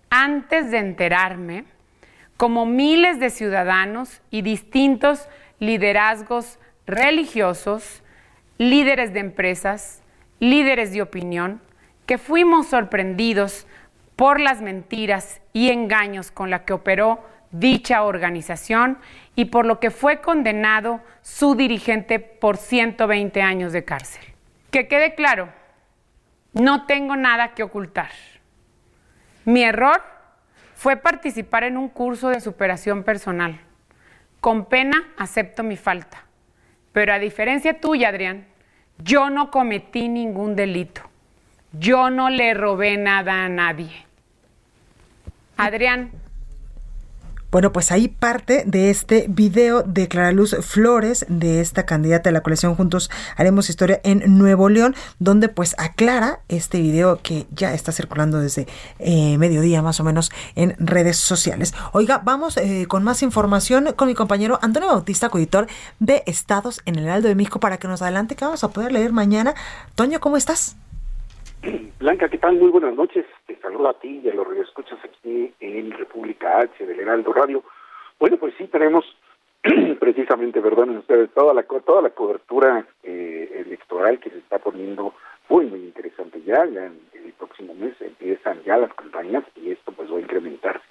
antes de enterarme, como miles de ciudadanos y distintos liderazgos religiosos, líderes de empresas, líderes de opinión, que fuimos sorprendidos por las mentiras y engaños con la que operó dicha organización y por lo que fue condenado su dirigente por 120 años de cárcel. Que quede claro, no tengo nada que ocultar. Mi error fue participar en un curso de superación personal. Con pena acepto mi falta. Pero a diferencia tuya, Adrián, yo no cometí ningún delito. Yo no le robé nada a nadie. Adrián, bueno, pues ahí parte de este video de Clara Luz Flores, de esta candidata de la colección Juntos Haremos Historia en Nuevo León, donde pues aclara este video que ya está circulando desde eh, mediodía más o menos en redes sociales. Oiga, vamos eh, con más información con mi compañero Antonio Bautista, coeditor de Estados en el Heraldo de México, para que nos adelante que vamos a poder leer mañana. Toño, ¿cómo estás? Blanca, ¿qué tal? Muy buenas noches. Saludo a ti y a los escuchas aquí en República H del Heraldo Radio. Bueno, pues sí tenemos (clears throat) precisamente, perdonen ustedes, toda la toda la cobertura eh, electoral que se está poniendo muy muy interesante ya, ya en el próximo mes empiezan ya las campañas y esto pues va a incrementar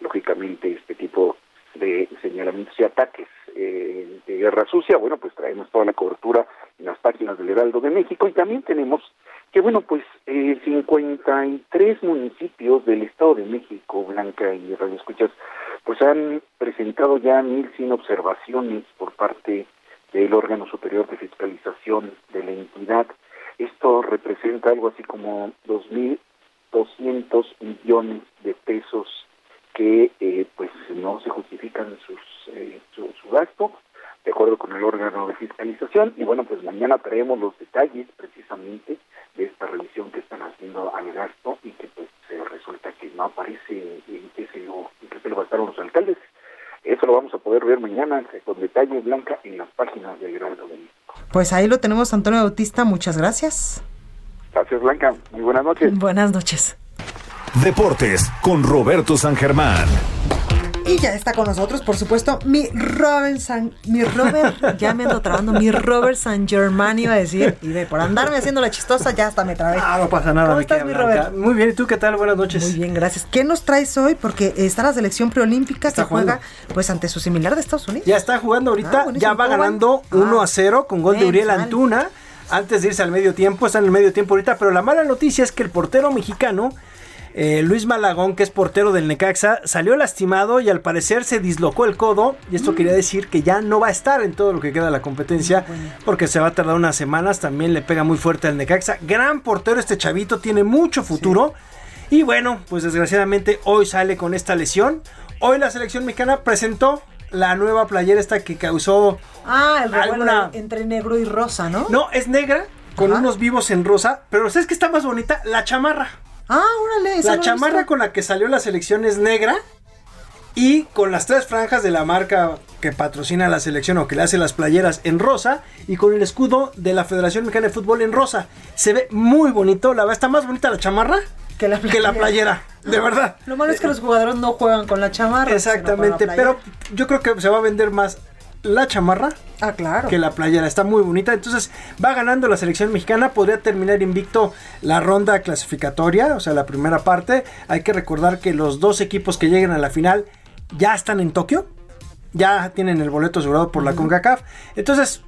lógicamente este tipo de señalamientos y ataques eh, de guerra sucia. Bueno, pues traemos toda la cobertura en las páginas del Heraldo de México y también tenemos que bueno, pues 53 municipios del Estado de México, Blanca y Radio Escuchas, pues han presentado ya 1.100 observaciones por parte del órgano superior de fiscalización de la entidad. Esto representa algo así como 2.200 millones de pesos que eh, pues no se justifican sus, eh, su, su gasto de acuerdo con el órgano de fiscalización y bueno pues mañana traemos los detalles precisamente de esta revisión que están haciendo al gasto y que pues resulta que no aparece en qué se lo, en qué se lo gastaron los alcaldes. Eso lo vamos a poder ver mañana con detalle blanca en las páginas de Heraldo de México. Pues ahí lo tenemos, Antonio Bautista. Muchas gracias. Gracias, Blanca. Muy buenas noches. Buenas noches. Deportes con Roberto San Germán. Y ya está con nosotros, por supuesto, mi Robert San, mi Robert, (laughs) ya me ando trabando, mi Robert San Germán iba a decir, y de por andarme haciendo la chistosa ya hasta me trabé. Ah, no pasa nada. ¿Cómo estás, mi Robert? Muy bien, ¿y tú qué tal? Buenas noches. Muy bien, gracias. ¿Qué nos traes hoy? Porque está la selección preolímpica que juega pues ante su similar de Estados Unidos. Ya está jugando ahorita, ah, ya va ganando 1 a 0 con gol de Uriel Antuna. Antes de irse al medio tiempo, está en el medio tiempo ahorita, pero la mala noticia es que el portero mexicano eh, Luis Malagón, que es portero del Necaxa, salió lastimado y al parecer se dislocó el codo. Y esto quería decir que ya no va a estar en todo lo que queda de la competencia, porque se va a tardar unas semanas. También le pega muy fuerte al Necaxa. Gran portero este chavito, tiene mucho futuro. Y bueno, pues desgraciadamente hoy sale con esta lesión. Hoy la selección mexicana presentó la nueva playera esta que causó ah, el alguna... entre negro y rosa, ¿no? No, es negra con unos vivos en rosa, pero ¿sabes que está más bonita? La chamarra. Ah, órale. La chamarra con la que salió la selección es negra y con las tres franjas de la marca que patrocina la selección o que le hace las playeras en rosa y con el escudo de la Federación Mexicana de Fútbol en rosa. Se ve muy bonito, la verdad está más bonita la chamarra que la playera, de verdad. Lo malo es que los jugadores no juegan con la chamarra. Exactamente, pero yo creo que se va a vender más la chamarra ah, claro. que la playera. Está muy bonita. Entonces va ganando la selección mexicana. Podría terminar invicto la ronda clasificatoria, o sea, la primera parte. Hay que recordar que los dos equipos que lleguen a la final ya están en Tokio. Ya tienen el boleto asegurado por la CONCACAF. Entonces,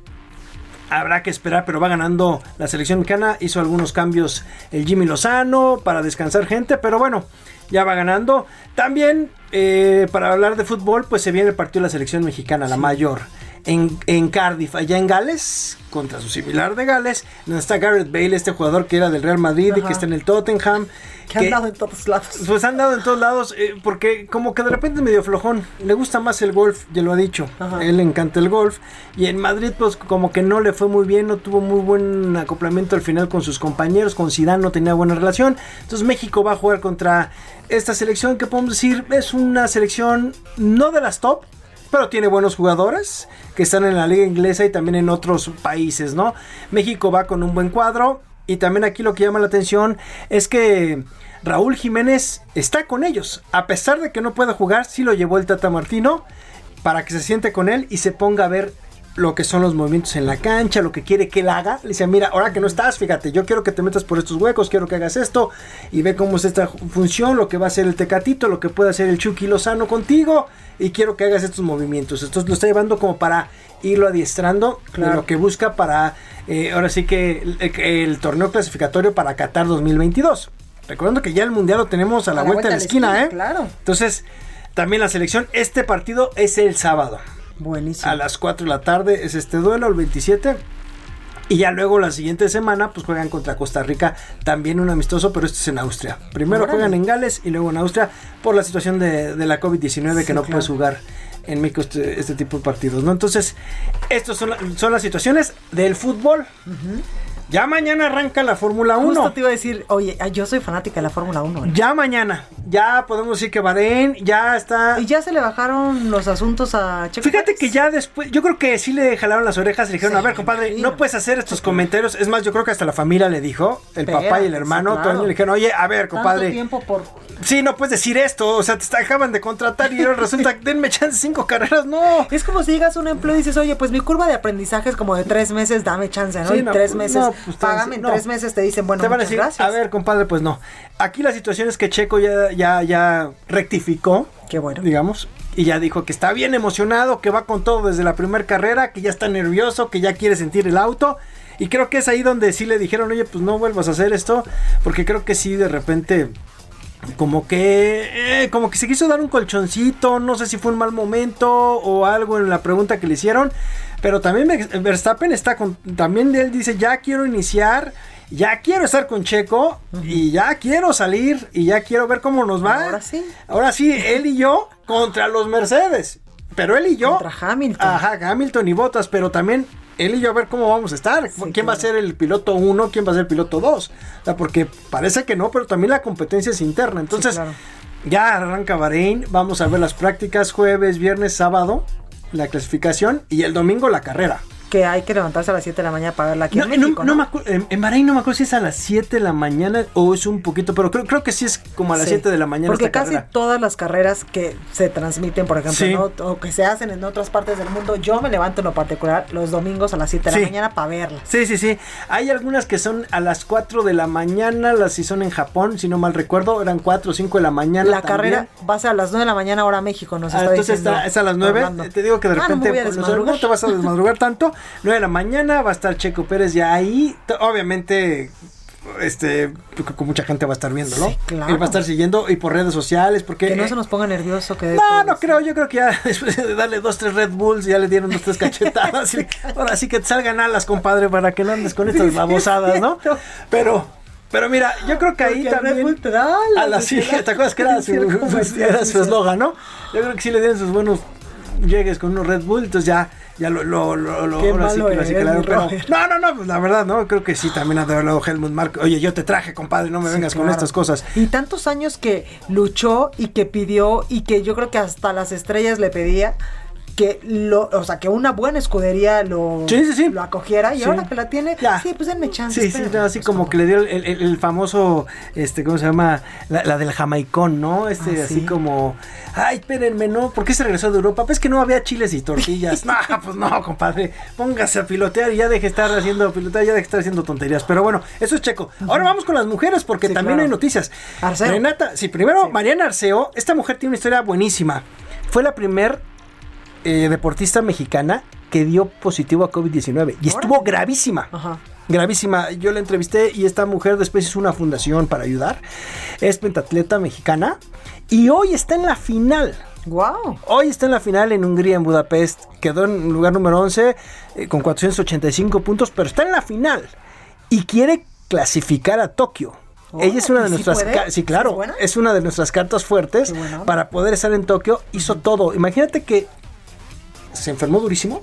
habrá que esperar, pero va ganando la selección mexicana. Hizo algunos cambios el Jimmy Lozano para descansar gente, pero bueno, ya va ganando. También, eh, para hablar de fútbol, pues se viene el partido de la selección mexicana, la mayor. En, en, Cardiff, allá en Gales, contra su similar de Gales, donde está Garrett Bale, este jugador que era del Real Madrid y que está en el Tottenham. Que, han dado en todos lados. Pues han dado en todos lados, eh, porque como que de repente medio flojón. Le gusta más el golf, ya lo ha dicho. Él le encanta el golf. Y en Madrid, pues como que no le fue muy bien, no tuvo muy buen acoplamiento al final con sus compañeros. Con Zidane no tenía buena relación. Entonces México va a jugar contra esta selección que podemos decir es una selección no de las top, pero tiene buenos jugadores que están en la liga inglesa y también en otros países, ¿no? México va con un buen cuadro y también aquí lo que llama la atención es que Raúl Jiménez está con ellos, a pesar de que no puede jugar, sí lo llevó el Tata Martino para que se siente con él y se ponga a ver lo que son los movimientos en la cancha, lo que quiere que él haga. Le dice, mira, ahora que no estás, fíjate, yo quiero que te metas por estos huecos, quiero que hagas esto y ve cómo es esta función, lo que va a hacer el Tecatito, lo que puede hacer el Chucky Lozano contigo y quiero que hagas estos movimientos. Entonces lo está llevando como para irlo adiestrando de lo que busca para, eh, ahora sí que el, torneo clasificatorio para Qatar 2022. Recordando que ya el Mundial lo tenemos a la, vuelta, de la esquina, ¿eh? Claro. Entonces, también la selección, este partido es el sábado. Buenísimo. A las 4 de la tarde es este duelo, el 27. Y ya luego la siguiente semana pues juegan contra Costa Rica, también un amistoso, pero este es en Austria. Primero juegan en Gales y luego en Austria por la situación de, la COVID-19 que no puedes jugar en México este, este, tipo de partidos, ¿no? Entonces, estas son, son las situaciones del fútbol. Ya mañana arranca la Fórmula 1. Justo te iba a decir, oye, yo soy fanática de la Fórmula 1. Ya mañana, ya podemos decir que Bahrein ya está. Y ya se le bajaron los asuntos a Checo Fíjate que ya después, yo creo que sí le jalaron las orejas y le dijeron, a ver, compadre, no puedes hacer estos comentarios. Es más, yo creo que hasta la familia le dijo, el papá y el hermano, le dijeron, oye, a ver, compadre. tiempo por Sí, no puedes decir esto, o sea, te acaban de contratar y ahora resulta, (laughs) denme chance cinco carreras, no. Es como si llegas a un empleo y dices, oye, pues mi curva de aprendizaje es como de tres meses, dame chance, ¿no? y tres pues, meses, pues, págame en tres meses, te dicen, bueno, te van a decir, gracias. A ver, compadre, pues no. Aquí la situación es que Checo ya, ya, ya rectificó. Qué bueno. Digamos, y ya dijo que está bien emocionado, que va con todo desde la primera carrera, que ya está nervioso, que ya quiere sentir el auto. Y creo que es ahí donde sí le dijeron, oye, pues no vuelvas a hacer esto, porque creo que sí de repente como que eh, como que se quiso dar un colchoncito, no sé si fue un mal momento o algo en la pregunta que le hicieron, pero también Verstappen está con también él dice, "Ya quiero iniciar, ya quiero estar con Checo y ya quiero salir y ya quiero ver cómo nos va." Ahora sí. Ahora sí, él y yo contra los Mercedes. Pero él y yo contra Hamilton. Ajá, Hamilton y Bottas, pero también él y yo a ver cómo vamos a estar. ¿Quién va a ser el piloto 1? ¿Quién va a ser el piloto 2? porque parece que no, pero también la competencia es interna. Entonces, ya arranca Bahrein. Vamos a ver las prácticas jueves, viernes, sábado, la clasificación y el domingo la carrera que hay que levantarse a las 7 de la mañana para verla aquí en México, no, Me en, en Bahrein no me acuerdo si es a las 7 de la mañana o es un poquito, pero creo, creo que sí es como a las 7 de la mañana. Porque casi todas las carreras que se transmiten, por ejemplo, o que se hacen en otras partes del mundo, yo me levanto en lo particular los domingos a las 7 de la mañana para verlas. Sí, sí, sí. Hay algunas que son a las 4 de la mañana, las si son en Japón, si no mal recuerdo, eran 4 o 5 de la mañana. La carrera va a ser a las 9 de la mañana ahora México, nos ah, está entonces está, es a las 9. Te digo que de ah, repente no, te vas a desmadrugar tanto. 9 de la mañana va a estar Checo Pérez ya ahí. Obviamente, este, con mucha gente va a estar viendo, ¿no? claro. Él va a estar siguiendo y por redes sociales, porque... Que no se nos ponga nervioso. Que no, no creo, yo creo que ya (laughs) después de darle dos, tres Red Bulls, ya le dieron dos, tres cachetadas. (laughs) ahora sí que te salgan alas, compadre, para que no andes con estas (laughs) babosadas, ¿no? Pero... Pero mira, yo creo que ahí también. a la sí, ¿te acuerdas que era su eslogan, no? Yo creo que sí le dieron sus buenos llegues con unos Red Bull, entonces ya ya lo, lo, lo, lo Qué ahora sí malo que lo pero-. No, no, no, pues la verdad, no, creo que sí, también ha hablado Helmut Marko. Oye, yo te traje, compadre, no me Sí, vengas con estas cosas. Y tantos años que luchó y que pidió y que yo creo que hasta las estrellas le pedía que lo, o sea, que una buena escudería lo, Sí, sí, sí. lo acogiera y Sí. ahora que la tiene, sí, pues denme chance. Sí, sí, no, así como que le dio el, el- el famoso, este, ¿cómo se llama? La, la del jamaicón, ¿no? Este, Ah, así sí. como, ay, espérenme, ¿no? ¿Por qué se regresó de Europa? Pues que no había chiles y tortillas. (laughs) no, pues no, compadre, póngase a pilotear y ya deje de estar haciendo pilotear, ya deje de estar haciendo tonterías. Pero bueno, eso es checo. Ahora vamos con las mujeres porque también claro. hay noticias. Arceo. Renata, sí, primero, Mariana Arceo, esta mujer tiene una historia buenísima. Fue la primer eh, deportista mexicana que dio positivo a COVID-19 y estuvo gravísima. Ajá. Gravísima. Yo la entrevisté y esta mujer después hizo una fundación para ayudar. Es pentatleta mexicana y hoy está en la final. Wow. Hoy está en la final en Hungría, en Budapest. Quedó en lugar número 11 eh, con 485 puntos, pero está en la final y quiere clasificar a Tokio. Ella es una de ¿y sí nuestras ca- sí, claro, es una de nuestras cartas fuertes para poder estar en Tokio. Hizo todo. Imagínate que se enfermó durísimo,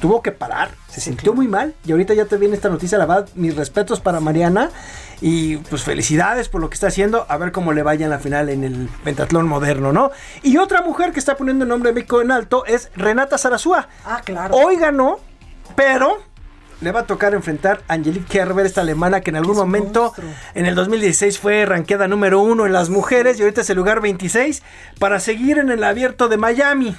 tuvo que parar, se sintió muy mal y ahorita ya te viene esta noticia, la verdad, mis respetos para Mariana y pues felicidades por lo que está haciendo, a ver cómo le vaya en la final en el pentatlón moderno, ¿no? Y otra mujer que está poniendo el nombre de México en alto es Renata Zarazúa. Ah, claro. Hoy ganó, pero le va a tocar enfrentar a Angelique Kerber, esta alemana que en algún momento en el 2016 fue ranqueada número uno en las mujeres y ahorita es el lugar 26 para seguir en el abierto de Miami.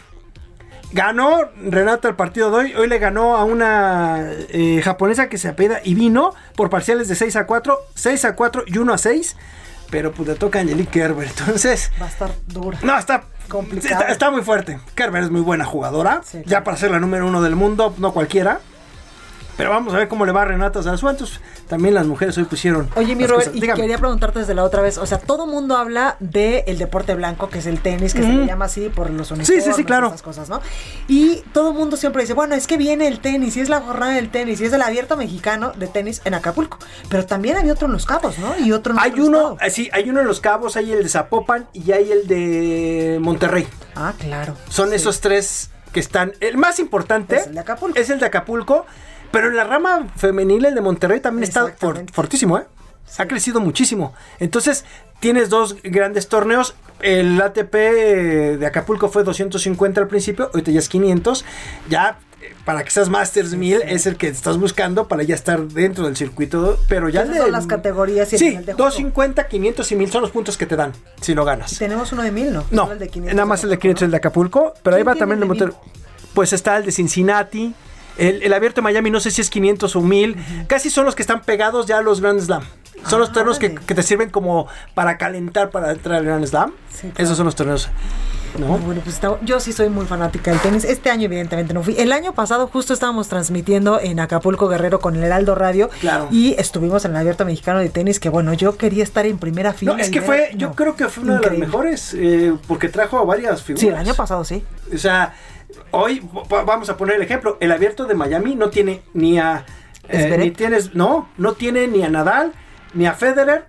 Ganó Renata el partido de hoy. Hoy le ganó a una eh, japonesa que se apeda y vino por parciales de 6 a 4, 6 a 4 y 1 a 6. Pero pues le toca a Angelique Kerber. Entonces, Va a estar dura. no, está Complicado. Está, está muy fuerte. Kerber es muy buena jugadora. Ya para ser la número uno del mundo, no cualquiera. Pero vamos a ver cómo le va a Renata Zarazúa. Entonces, también las mujeres hoy pusieron. Oye, mi Robert, cosas. y Dígame. quería preguntarte desde la otra vez, o sea, todo mundo habla del deporte blanco, que es el tenis, que se le llama así por los uniformes, Sí, sí, sí, claro. estas cosas, ¿no? Y todo el mundo siempre dice, bueno, es que viene el tenis, y es la jornada del tenis, y es el abierto mexicano de tenis en Acapulco. Pero también hay otro en Los Cabos, ¿no? Y otro en Hay otro uno, estado. eh, sí, hay uno en Los Cabos, hay el de Zapopan y hay el de Monterrey. Ah, claro. Son esos tres que están. El más importante Es el de Acapulco. es el de Acapulco, pero en la rama femenil, el de Monterrey también está for- fortísimo, ¿eh? Ha crecido muchísimo. Entonces, tienes dos grandes torneos. El ATP de Acapulco fue 250 al principio, ahorita ya es 500. Ya, eh, para que seas Masters 1000, es el que estás buscando para ya estar dentro del circuito. Pero ya Esas de- son las categorías y el Sí, nivel de juego. 250, 500 y 1000 son los puntos que te dan si lo ganas. Y tenemos uno de mil, ¿no? No, el de 500 nada más el de 500 el de Acapulco, pero ahí va también el de Monterrey. Pues está el de Cincinnati, el, el abierto de Miami, no sé si es 500 o 1000. Casi son los que están pegados ya a los Grand Slam. Son los torneos que, que te sirven como para calentar para entrar al Grand Slam. Esos son los torneos. ¿no? Bueno, pues yo sí soy muy fanática del tenis. Este año, evidentemente, no fui. El año pasado, justo estábamos transmitiendo en Acapulco Guerrero con el Heraldo Radio. Claro. Y estuvimos en el Abierto Mexicano de Tenis, que bueno, yo quería estar en primera fila. No, es que fue, yo creo que fue una de las mejores, eh, porque trajo a varias figuras. Sí, el año pasado sí. O sea, hoy va- vamos a poner el ejemplo. El abierto de Miami no tiene ni a. eh, ni tienes, no, no tiene ni a Nadal, ni a Federer,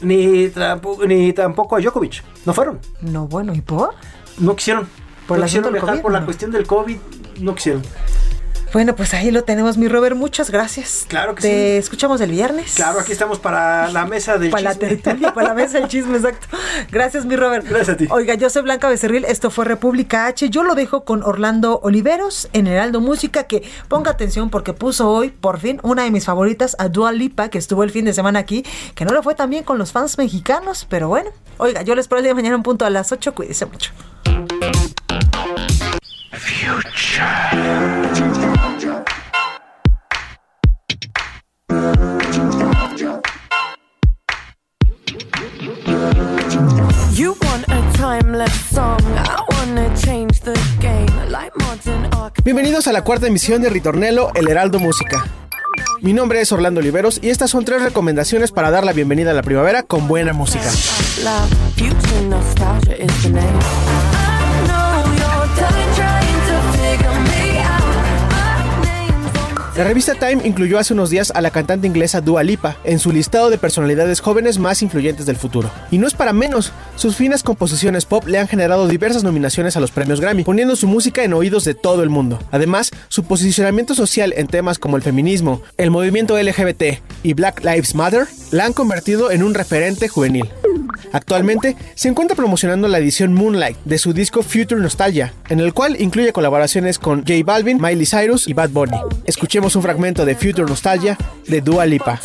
ni, tampo- ni tampoco a Djokovic. No fueron. No, bueno, ¿y por? No quisieron. ¿Por no quisieron del viajar COVID, por la cuestión del COVID. No quisieron. Bueno, pues ahí lo tenemos, mi Robert. Muchas gracias. Claro que Te sí. escuchamos el viernes. Claro, aquí estamos para la mesa del Para la chisme. tertulia, para la mesa del chisme, exacto. Gracias, mi Robert. Gracias a ti. Oiga, yo soy Blanca Becerril, esto fue República H. Yo lo dejo con Orlando Oliveros en Heraldo Música, que ponga atención porque puso hoy, por fin, una de mis favoritas, a Dua Lipa, que estuvo el fin de semana aquí, que no le fue tan bien con los fans mexicanos, pero bueno. Oiga, yo les espero el día de mañana en punto a las 8. Cuídense mucho. You want a timeless song, I wanna change the game like modern. Bienvenidos a la cuarta emisión de Ritornelo, El Heraldo Música. Mi nombre es Orlando Oliveros y estas son tres recomendaciones para dar la bienvenida a la primavera con buena música. La revista Time incluyó hace unos días a la cantante inglesa Dua Lipa en su listado de personalidades jóvenes más influyentes del futuro. Y no es para menos, sus finas composiciones pop le han generado diversas nominaciones a los premios Grammy, poniendo su música en oídos de todo el mundo. Además, su posicionamiento social en temas como el feminismo, el movimiento LGBT y Black Lives Matter la han convertido en un referente juvenil. Actualmente se encuentra promocionando la edición Moonlight de su disco Future Nostalgia, en el cual incluye colaboraciones con J Balvin, Miley Cyrus y Bad Bunny. Un fragmento de Future Nostalgia de Dua Lipa.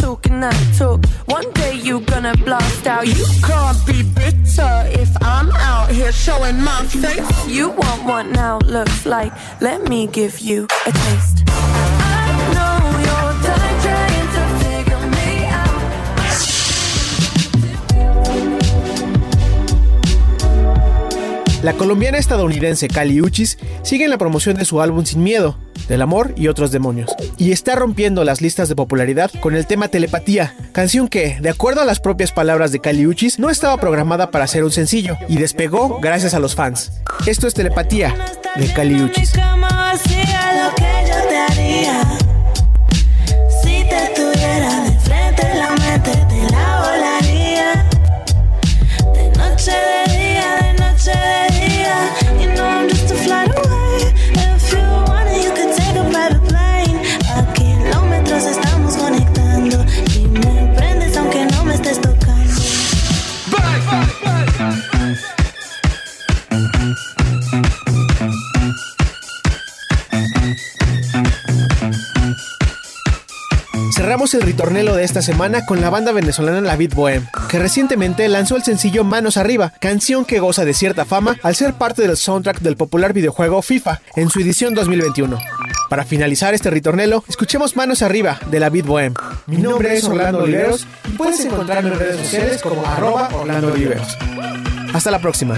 La colombiana estadounidense Kali Uchis sigue en la promoción de su álbum Sin Miedo, del amor y otros demonios, y está rompiendo las listas de popularidad con el tema Telepatía, canción que, de acuerdo a las propias palabras de Kali Uchis, no estaba programada para ser un sencillo y despegó gracias a los fans. Esto es Telepatía de Kali Uchis. El ritornelo de esta semana con la banda venezolana La Beat que recientemente lanzó el sencillo Manos Arriba, canción que goza de cierta fama al ser parte del soundtrack del popular videojuego FIFA en su edición 2021. Para finalizar este ritornelo, escuchemos Manos Arriba de La Beat. Mi nombre es Orlando Oliveros y puedes encontrarme en redes sociales como arroba Orlando Oliveros. Hasta la próxima.